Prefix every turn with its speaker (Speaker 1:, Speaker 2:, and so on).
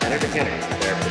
Speaker 1: Senator